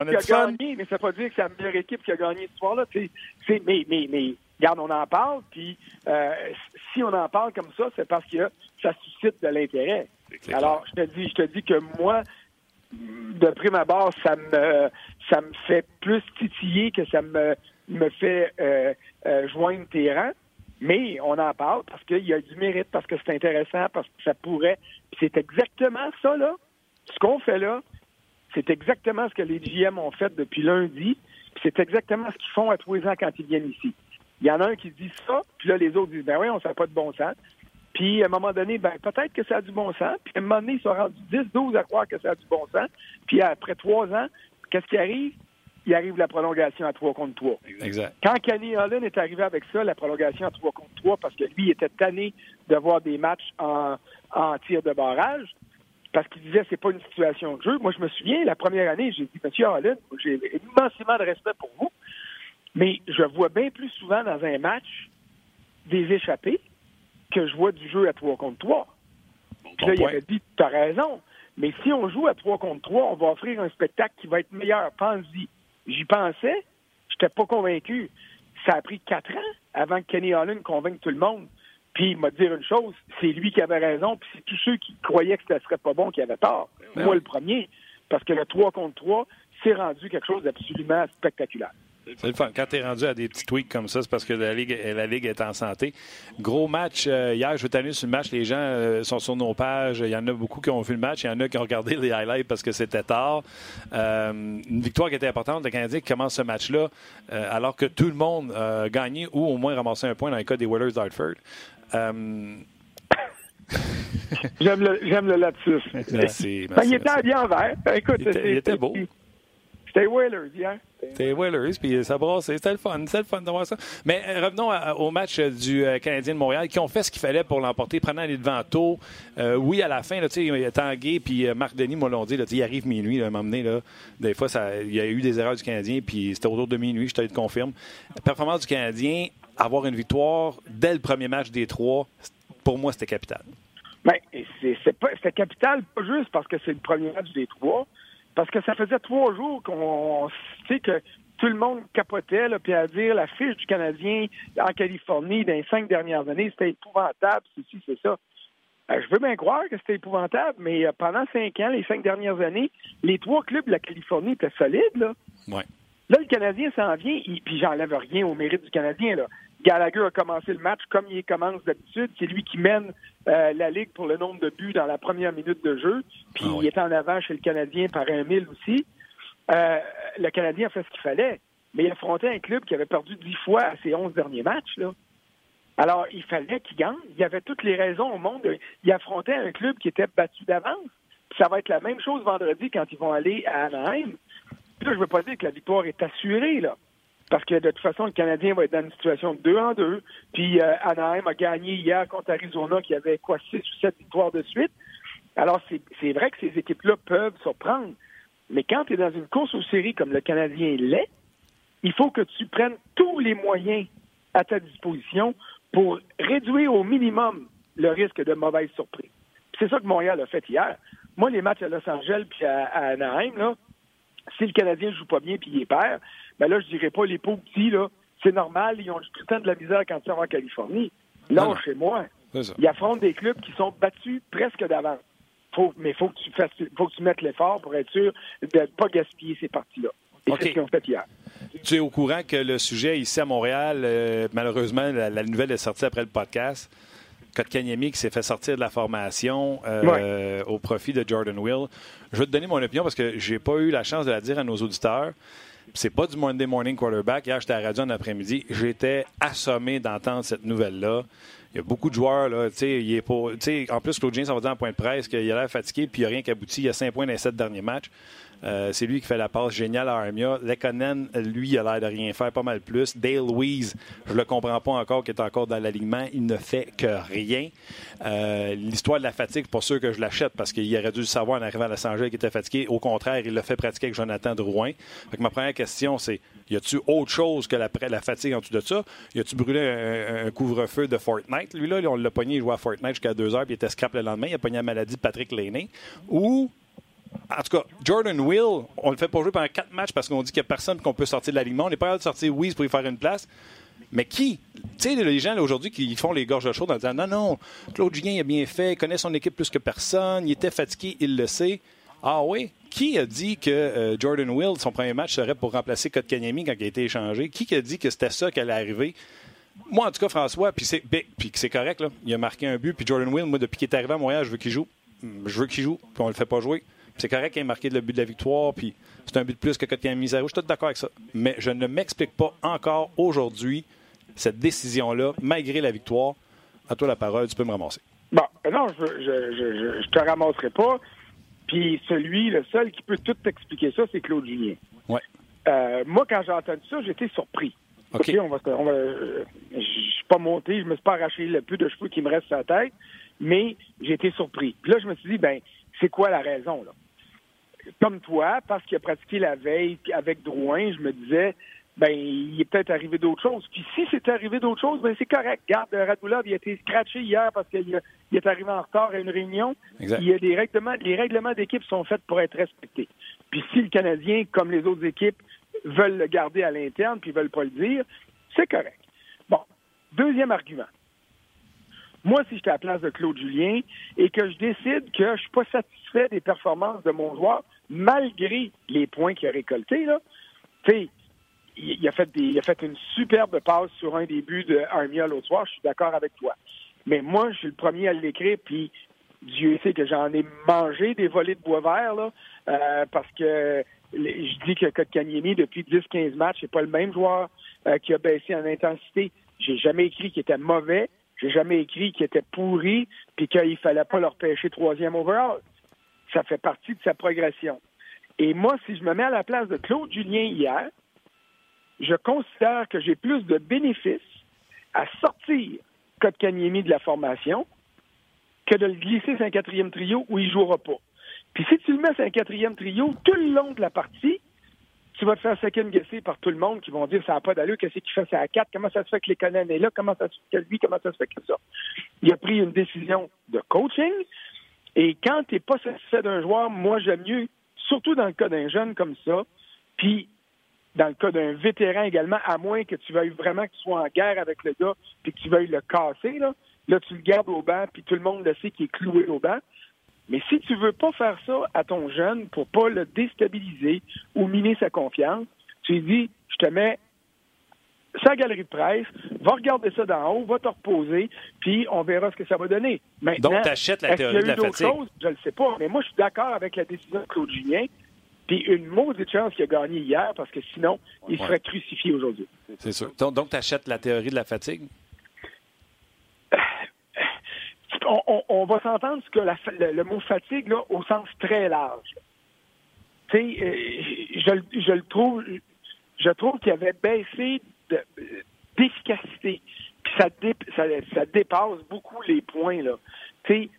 On a qui a fun. gagné, mais ça veut pas dire que c'est la meilleure équipe qui a gagné ce soir-là. Mais, mais, mais, regarde, on en parle, puis euh, si on en parle comme ça, c'est parce que ça suscite de l'intérêt. Alors, je te dis, je te dis que moi, de prime abord, ça me ça me fait plus titiller que ça me me fait euh, euh, joindre tes rangs. Mais on en parle parce qu'il y a du mérite, parce que c'est intéressant, parce que ça pourrait. Puis C'est exactement ça, là. Ce qu'on fait là, c'est exactement ce que les GM ont fait depuis lundi. C'est exactement ce qu'ils font à tous les ans quand ils viennent ici. Il y en a un qui dit ça, puis là, les autres disent, ben oui, on ne fait pas de bon sens. Puis, à un moment donné, ben peut-être que ça a du bon sens. Puis, à un moment donné, ils sont rendus 10, 12 à croire que ça a du bon sens. Puis, après trois ans, qu'est-ce qui arrive? Il arrive la prolongation à 3 contre 3. Exact. Quand Kenny Holland est arrivé avec ça, la prolongation à 3 contre 3, parce que lui il était tanné de voir des matchs en, en tir de barrage, parce qu'il disait c'est pas une situation de jeu. Moi, je me souviens, la première année, j'ai dit, Monsieur Holland, j'ai immensément de respect pour vous, mais je vois bien plus souvent dans un match des échappés que je vois du jeu à 3 contre 3. Puis là, il avait dit, tu as raison, mais si on joue à 3 contre 3, on va offrir un spectacle qui va être meilleur. Pense-y. J'y pensais, j'étais pas convaincu. Ça a pris quatre ans avant que Kenny Holland convainque tout le monde. Puis il m'a dit une chose, c'est lui qui avait raison, puis c'est tous ceux qui croyaient que ce serait pas bon qui avaient tort. Ben Moi, le premier, parce que le 3 contre 3, c'est rendu quelque chose d'absolument spectaculaire. C'est le fun. Quand tu es rendu à des petits tweaks comme ça, c'est parce que la Ligue, la Ligue est en santé. Gros match euh, hier, je veux t'amener sur le match. Les gens euh, sont sur nos pages. Il y en a beaucoup qui ont vu le match. Il y en a qui ont regardé les highlights parce que c'était tard. Euh, une victoire qui était importante. Le Canadien qui commence ce match-là alors que tout le monde a gagné ou au moins ramassé un point dans le cas des Whalers d'Hartford. J'aime le, j'aime le lapsus. Merci, Ben, il était bien en vert. Ben, écoute, Il était- c'est- il était beau. C'était Whalers hier. C'était Whalers, puis ça brassait. C'était le fun. C'était le fun de voir ça. Mais euh, revenons à- au match euh, du euh, Canadien de Montréal qui ont fait ce qu'il fallait pour l'emporter, prenant les devants tôt. Euh, oui, à la fin, là, tu sais, Tanguay puis Marc Denis me l'ont dit, il arrive minuit, là, à un moment donné, là, des fois, il y a eu des erreurs du Canadien, puis c'était autour de minuit, je te le confirme. Performance du Canadien, avoir une victoire dès le premier match des trois, pour moi, c'était capital. Ben, c'est, capital, pas juste parce que c'est le premier match des trois, parce que ça faisait trois jours qu'on, tu sais, que tout le monde capotait, là, puis à dire la fiche du Canadien en Californie dans les cinq dernières années, c'était épouvantable, ceci, c'est ça. Euh, je veux bien croire que c'était épouvantable, mais euh, pendant cinq ans, les cinq dernières années, les trois clubs de la Californie étaient solides, là. Ouais. Là, le Canadien s'en vient, il- puis j'enlève rien au mérite du Canadien. Là. Gallagher a commencé le match comme il commence d'habitude. C'est lui qui mène euh, la Ligue pour le nombre de buts dans la première minute de jeu. Puis Ah oui. il est en avant chez le Canadien par un mille aussi. Euh, le Canadien a fait ce qu'il fallait, mais il affrontait un club qui avait perdu dix fois à ses onze derniers matchs. Là. Alors, il fallait qu'il gagne. Il y avait toutes les raisons au monde. Il affrontait un club qui était battu d'avance. Puis ça va être la même chose vendredi quand ils vont aller à Anaheim. Puis là, je veux pas dire que la victoire est assurée, là. Parce que de toute façon, le Canadien va être dans une situation de 2 en 2. Puis euh, Anaheim a gagné hier contre Arizona qui avait quoi, 6 ou 7 victoires de suite. Alors, c'est vrai que ces équipes-là peuvent surprendre. Mais quand tu es dans une course aux séries comme le Canadien l'est, il faut que tu prennes tous les moyens à ta disposition pour réduire au minimum le risque de mauvaise surprise. C'est ça que Montréal a fait hier. Moi, les matchs à Los Angeles puis à, à Anaheim, là, si le Canadien joue pas bien puis il perd, ben là, je dirais pas les pauvres petits, là, c'est normal, ils ont tout le temps de la misère quand ils sont en Californie. Non, Non, chez moi, ils affrontent des clubs qui sont battus presque d'avance. Faut, mais il faut que tu fasses, faut que tu mettes l'effort pour être sûr de ne pas gaspiller ces parties-là. Et OK. c'est ce qu'ils ont fait hier. Tu es au courant que le sujet ici à Montréal, euh, malheureusement, la, la nouvelle est sortie après le podcast. Kotkaniemi qui s'est fait sortir de la formation euh, au profit de Jordan Will. Je vais te donner mon opinion parce que j'ai pas eu la chance de la dire à nos auditeurs. C'est pas du Monday Morning Quarterback. Hier, j'étais à la radio en après-midi. J'étais assommé d'entendre cette nouvelle-là. Il y a beaucoup de joueurs, là. Il est en plus, Claude James, ça va dire en point de presse qu'il a l'air fatigué puis il n'y a rien qui aboutit. Il y a cinq points dans les sept derniers matchs. Euh, c'est lui qui fait la passe géniale à Armia. Lekonen, lui, il a l'air de rien faire, pas mal plus. Dale Louise, je le comprends pas encore, qui est encore dans l'alignement. Il ne fait que rien. Euh, L'histoire de la fatigue, pour sûr que je l'achète parce qu'il aurait dû le savoir en arrivant à Los Angeles qu'il était fatigué. Au contraire, il l'a fait pratiquer avec Jonathan Drouin. Fait que ma première question, c'est y a-tu autre chose que la, fatigue en dessous de ça? Y a-tu brûlé un, couvre-feu de Fortnite? Lui, là, on l'a pogné, il jouait à Fortnite jusqu'à 2 heures, puis il était scrap le lendemain. Il a pogné la maladie de Patrick Laney. Ou en tout cas, Jordan Will, on le fait pas jouer pendant quatre matchs parce qu'on dit qu'il n'y a personne qu'on peut sortir de l'alignement. On n'est pas capable de sortir Weeze pour y faire une place. Mais qui? Tu sais, les gens aujourd'hui qui font les gorges chaudes en disant non, non, Claude Julien a bien fait, il connaît son équipe plus que personne, il était fatigué, il le sait. Ah oui? Qui a dit que euh, Jordan Will, son premier match, serait pour remplacer Kotkaniemi quand il a été échangé? Qui a dit que c'était ça qui allait arriver? Moi, en tout cas, François, puis c'est, puis c'est correct, là. il a marqué un but, puis Jordan Will, moi, depuis qu'il est arrivé à Montréal, je veux qu'il joue. Je veux qu'il joue, puis on le fait pas jouer. C'est correct qu'il ait marqué le but de la victoire, puis c'est un but de plus que Kotkaniemi Je suis tout d'accord avec ça. Mais je ne m'explique pas encore aujourd'hui cette décision-là, malgré la victoire. À toi la parole, tu peux me ramasser. Bon, non, je, je, je, te ramasserai pas. Puis celui, le seul qui peut tout expliquer ça, c'est Claude Julien. Ouais. Euh, moi, quand j'ai entendu ça, j'étais surpris. OK. on va, on va, euh, je suis pas monté, je me suis pas arraché le peu de cheveux qui me reste sur la tête, mais j'ai été surpris. Puis là, je me suis dit, ben, c'est quoi la raison, là? Comme toi, parce qu'il a pratiqué la veille avec Drouin, je me disais, ben, il est peut-être arrivé d'autres choses. Puis si c'est arrivé d'autres choses, ben c'est correct. Garde, Radulov, il a été scratché hier parce qu'il est arrivé en retard à une réunion. Il y a des règlements, les règlements d'équipe sont faits pour être respectés. Puis si le Canadien, comme les autres équipes, veulent le garder à l'interne puis veulent pas le dire, c'est correct. Bon, deuxième argument. Moi, si j'étais à la place de Claude Julien et que je décide que je suis pas satisfait des performances de mon joueur, malgré les points qu'il a récoltés, là, il, a fait il a fait une superbe passe sur un des buts de Armia l'autre soir. Je suis d'accord avec toi. Mais moi, je suis le premier à l'écrire, puis Dieu sait que j'en ai mangé des volets de bois vert, euh, parce que je dis que Kotkaniemi, depuis 10-15 matchs, n'est pas le même joueur euh, qui a baissé en intensité. J'ai jamais écrit qu'il était mauvais. J'ai jamais écrit qu'il était pourri, puis qu'il fallait pas leur pêcher troisième overall. Ça fait partie de sa progression. Et moi, si je me mets à la place de Claude Julien hier, je considère que j'ai plus de bénéfices à sortir Kotkaniemi de la formation que de le glisser sur un quatrième trio où il ne jouera pas. Puis si tu le mets sur un quatrième trio, tout le long de la partie, tu vas te faire second guesser par tout le monde qui vont dire ça n'a pas d'allure, qu'est-ce qu'il fait ça à quatre, comment ça se fait que les est là, comment ça se fait que lui, comment ça se fait que ça. Il a pris une décision de coaching, et quand tu n'es pas satisfait d'un joueur, moi j'aime mieux, surtout dans le cas d'un jeune comme ça, puis dans le cas d'un vétéran également, à moins que tu veuilles vraiment que tu sois en guerre avec le gars puis que tu veuilles le casser, là, là tu le gardes au banc, puis tout le monde le sait qu'il est cloué au banc. Mais si tu veux pas faire ça à ton jeune pour pas le déstabiliser ou miner sa confiance, tu lui dis, je te mets sa galerie de presse, va regarder ça d'en haut, va te reposer, puis on verra ce que ça va donner. Maintenant, Donc, tu achètes la théorie de la fatigue. Choses? Je ne sais pas, mais moi, je suis d'accord avec la décision de Claude Julien. Puis une maudite chance qu'il a gagné hier parce que sinon, il serait crucifié aujourd'hui. C'est sûr. Donc, tu achètes la théorie de la fatigue? On, va s'entendre que le, mot fatigue, là, au sens très large. Tu sais, euh, je, le trouve, je trouve qu'il avait baissé d'efficacité. Puis ça, dépasse beaucoup les points, là. Puis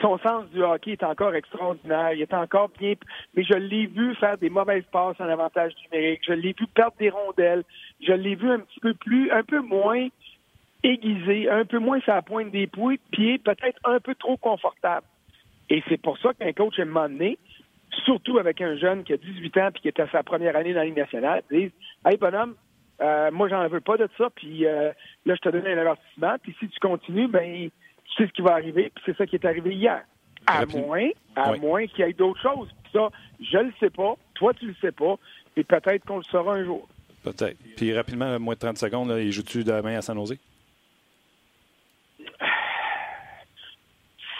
son sens du hockey est encore extraordinaire. Il est encore bien. Mais je l'ai vu faire des mauvaises passes en avantage numérique. Je l'ai vu perdre des rondelles. Je l'ai vu un petit peu plus, un peu moins aiguisé, un peu moins la pointe des pieds, peut-être un peu trop confortable. Et c'est pour ça qu'un coach, à un moment donné, surtout avec un jeune qui a 18 ans puis qui est à sa première année dans la Ligue nationale, dit Hey, bonhomme, euh, moi, j'en veux pas de ça, puis euh, là, je te donne un avertissement, puis si tu continues, ben c'est ce qui va arriver, puis c'est ça qui est arrivé hier. À moins, à moins qu'il y ait d'autres choses. ça, je le sais pas, toi tu le sais pas, et peut-être qu'on le saura un jour. Peut-être. Puis rapidement, moins de 30 secondes, là, il joue-tu demain à San Jose?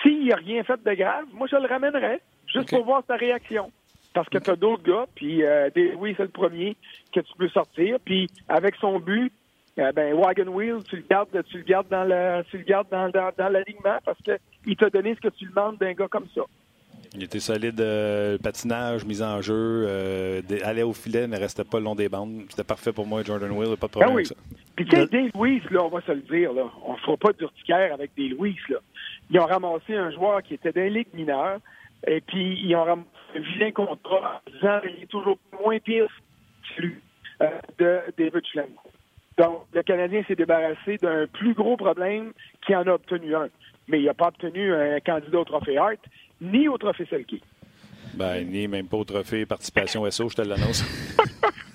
S'il n'a rien fait de grave, moi je le ramènerais, juste pour voir sa réaction. Parce que tu as d'autres gars, puis euh, oui, c'est le premier que tu peux sortir. Puis avec son but, euh, ben Wagon Wheel, tu le gardes, tu le gardes dans le, tu le gardes dans, dans, l'alignement parce que il t'a donné ce que tu demandes d'un gars comme ça. Il était solide, euh, patinage, mise en jeu, euh, allait au filet, ne restait pas le long des bandes. C'était parfait pour moi, Jordan Will, pas de problème ben oui. Puis tu sais, des Louis, là, on va se le dire, là, on ne fera pas d'urticaire avec des Louis. Là. Ils ont ramassé un joueur qui était d'un ligue mineur, et puis ils ont ramassé un vilain contrat en disant qu'il est toujours moins pire celui euh, de David. Donc, le Canadien s'est débarrassé d'un plus gros problème qui en a obtenu un. Mais il n'a pas obtenu un candidat au Trophée Hart ni au Trophée Selkie. Ben, ni même pas au trophée participation SO, je te l'annonce.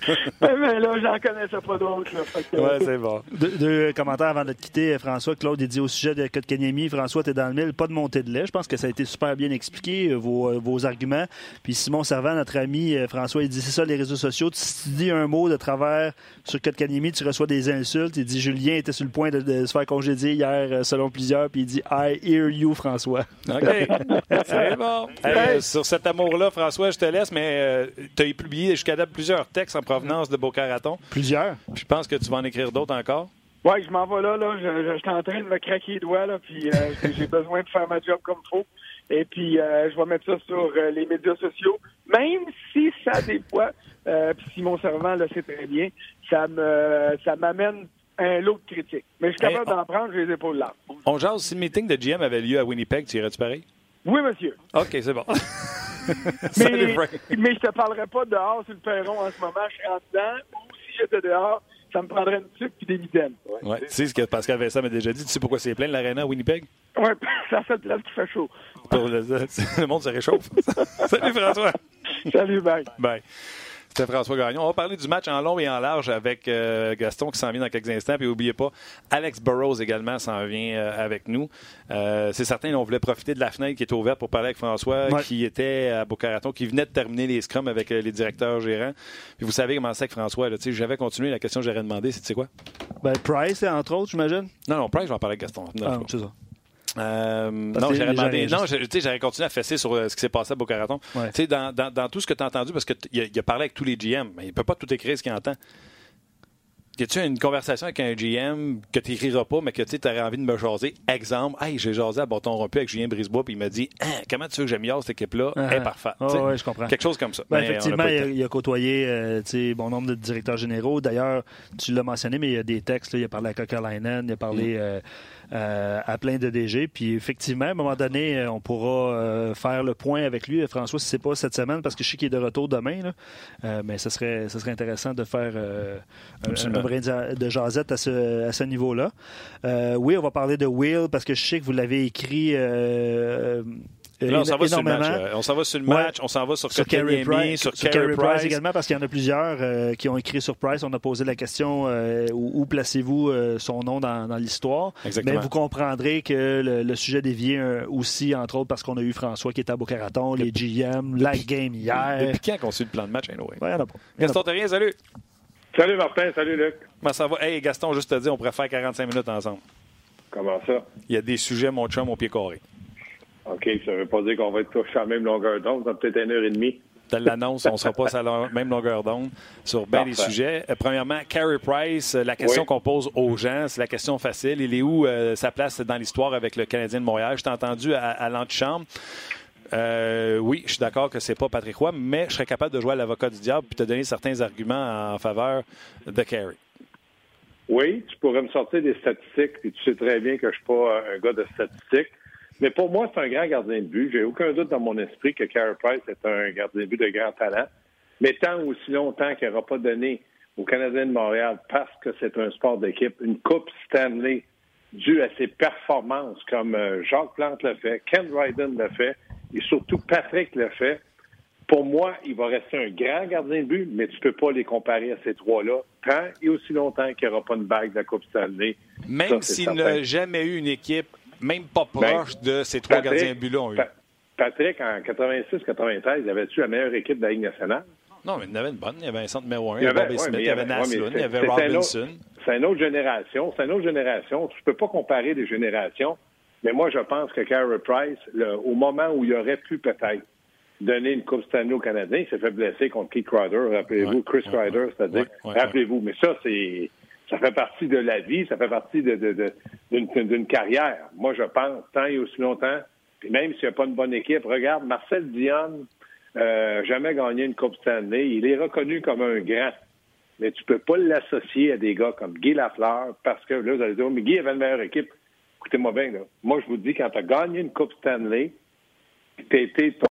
mais là, j'en connaissais pas d'autres. Ouais, c'est bon. Deux, commentaires avant de te quitter, François. Claude, il dit au sujet de Kotkaniemi, François, t'es dans le mille, pas de montée de lait. Je pense que ça a été super bien expliqué, euh, vos, euh, vos arguments. Puis Simon Servant, notre ami euh, François, il dit c'est ça les réseaux sociaux. Si tu dis un mot de travers sur Kotkaniemi, tu reçois des insultes. Il dit Julien était sur le point de, se faire congédier hier, selon plusieurs. Puis il dit I hear you, François. OK. c'est bon. sur cet amour-là, François, je te laisse, mais tu as publié jusqu'à date plusieurs textes en provenance de Boca Raton. Plusieurs. Je pense que tu vas en écrire d'autres encore. Oui, je m'en vais là. là. Je, suis en train de me craquer les doigts, là, puis euh, j'ai besoin de faire ma job comme il faut. Et puis, euh, je vais mettre ça sur euh, les médias sociaux, même si ça, des fois, puis Simon Servant le sait très bien, ça me ça m'amène un lot de critiques. Mais je suis capable d'en prendre, j'ai les épaules là. On jase, si le meeting de GM avait lieu à Winnipeg, tu irais-tu pareil? Oui, monsieur. OK, c'est bon. mais, mais je te parlerai pas dehors sur le perron en ce moment, je suis en dedans, ou si j'étais dehors, ça me prendrait une sucre et des mitaines. Ouais. Tu sais ce que Pascal Vincent m'a déjà dit? Tu sais pourquoi c'est plein l'aréna à Winnipeg? Oui, c'est la seule place qui fait chaud. le, le monde se réchauffe. Salut François. Salut, bye. Bye. C'était François Gagnon. On va parler du match en long et en large avec euh, Gaston qui s'en vient dans quelques instants. Puis n'oubliez pas, Alex Burrows également s'en vient euh, avec nous. Euh, c'est certain, on voulait profiter de la fenêtre qui était ouverte pour parler avec François, qui était à Boca qui venait de terminer les scrums avec les directeurs gérants. Puis vous savez comment c'est avec François. J'avais continué la question que j'aurais demandé, c'est quoi? Ben, Price, entre autres, j'imagine. Non, non, Price, je vais en parler avec Gaston. Ah, c'est ça. Euh, non, j'aurais demandé. Non, j'aurais continué à fesser sur euh, ce qui s'est passé à Boca Raton. Dans, dans, dans, tout ce que tu as entendu, parce qu'il a, il a parlé avec tous les GM, mais il ne peut pas tout écrire ce qu'il entend. Y a-tu une conversation avec un GM que tu n'écriras pas, mais que tu aurais envie de me jaser? Exemple, hey, j'ai jasé à bâton rompu avec Julien Brisebois, puis il m'a dit, hein, comment tu veux que j'améliore cette équipe-là? Elle est uh-huh. parfaite. oui, je comprends. Quelque chose comme ça. Ben, effectivement, il a, côtoyé euh, bon nombre de directeurs généraux. D'ailleurs, tu l'as mentionné, mais il y a des textes. Là, il a parlé à Coca-Linen, il a parlé. Mm. Euh, euh, à plein de DG. Puis effectivement, à un moment donné, on pourra euh, faire le point avec lui. François, si c'est pas cette semaine, parce que je sais qu'il est de retour demain, mais ce serait, ce serait intéressant de faire un, brin de jasette à ce, à ce niveau-là. oui, on va parler de Will, parce que je sais que vous l'avez écrit on s'en va sur le match. On s'en va sur le match, on s'en va sur, sur Carey Price, sur, Carey Price. également, parce qu'il y en a plusieurs euh, qui ont écrit sur Price. On a posé la question euh, où, placez-vous euh, son nom dans, l'histoire. Mais vous comprendrez que le, sujet dévié aussi, entre autres, parce qu'on a eu François qui était à Boca-Raton, les GM, la game hier. Depuis quand qu'on suit le plan de match, anyway? Ouais, pas. Gaston rien, salut. Salut Martin, salut Luc. Comment ça va? Hey Gaston, juste te dire, on pourrait faire 45 minutes ensemble. Comment ça? Il y a des sujets, mon chum, au pied carré. OK, ça ne veut pas dire qu'on va être tous à la même longueur d'onde, ça peut-être une heure et demie. Tu l'annonce, on ne sera pas à la même longueur d'onde sur bien des sujets. Euh, premièrement, Carey Price, euh, la question qu'on pose aux gens, c'est la question facile. Il est où euh, sa place dans l'histoire avec le Canadien de Montréal? Je t'ai entendu à, l'antichambre. Oui, je suis d'accord que c'est pas Patrick Roy, mais je serais capable de jouer à l'avocat du diable et te donner certains arguments en faveur de Carey. Oui, tu pourrais me sortir des statistiques, et tu sais très bien que je ne suis pas un gars de statistiques. Mais pour moi, c'est un grand gardien de but. J'ai aucun doute dans mon esprit que Carey Price est un gardien de but de grand talent. Mais tant aussi longtemps qu'il n'aura pas donné aux Canadiens de Montréal, parce que c'est un sport d'équipe, une Coupe Stanley due à ses performances, comme euh, Jacques Plante l'a fait, Ken Ryden l'a fait, et surtout Patrick l'a fait, pour moi, il va rester un grand gardien de but, mais tu ne peux pas les comparer à ces trois-là tant et aussi longtemps qu'il n'y aura pas une bague de la Coupe Stanley. Même s'il n'a jamais eu une équipe même pas ben, proche de ces trois gardiens de but-là eu. Patrick, en 86-93, avait-tu la meilleure équipe de la Ligue nationale? Non, mais il y en avait une bonne. Il y avait un centre numéro 1, il y avait Bobby Smith, il y avait Naslund, il y avait Robinson. C'est une autre génération. C'est une autre génération. Tu ne peux pas comparer des générations. Mais moi, je pense que Carey Price, au moment où il aurait pu peut-être donner une Coupe Stanley au Canadien, il s'est fait blesser contre Keith Ryder, rappelez-vous, Chris Ryder, c'est-à-dire, rappelez-vous. Mais ça, c'est ça fait partie de la vie, ça fait partie d'une carrière. Moi, je pense, tant et aussi longtemps, puis même s'il n'y a pas une bonne équipe, regarde, Marcel Dion, euh, jamais gagné une Coupe Stanley. Il est reconnu comme un grand. Mais tu peux pas l'associer à des gars comme Guy Lafleur parce que là, vous allez dire, mais Guy avait une meilleure équipe. Écoutez-moi bien, là. Moi, je vous dis, quand tu as gagné une Coupe Stanley, tu été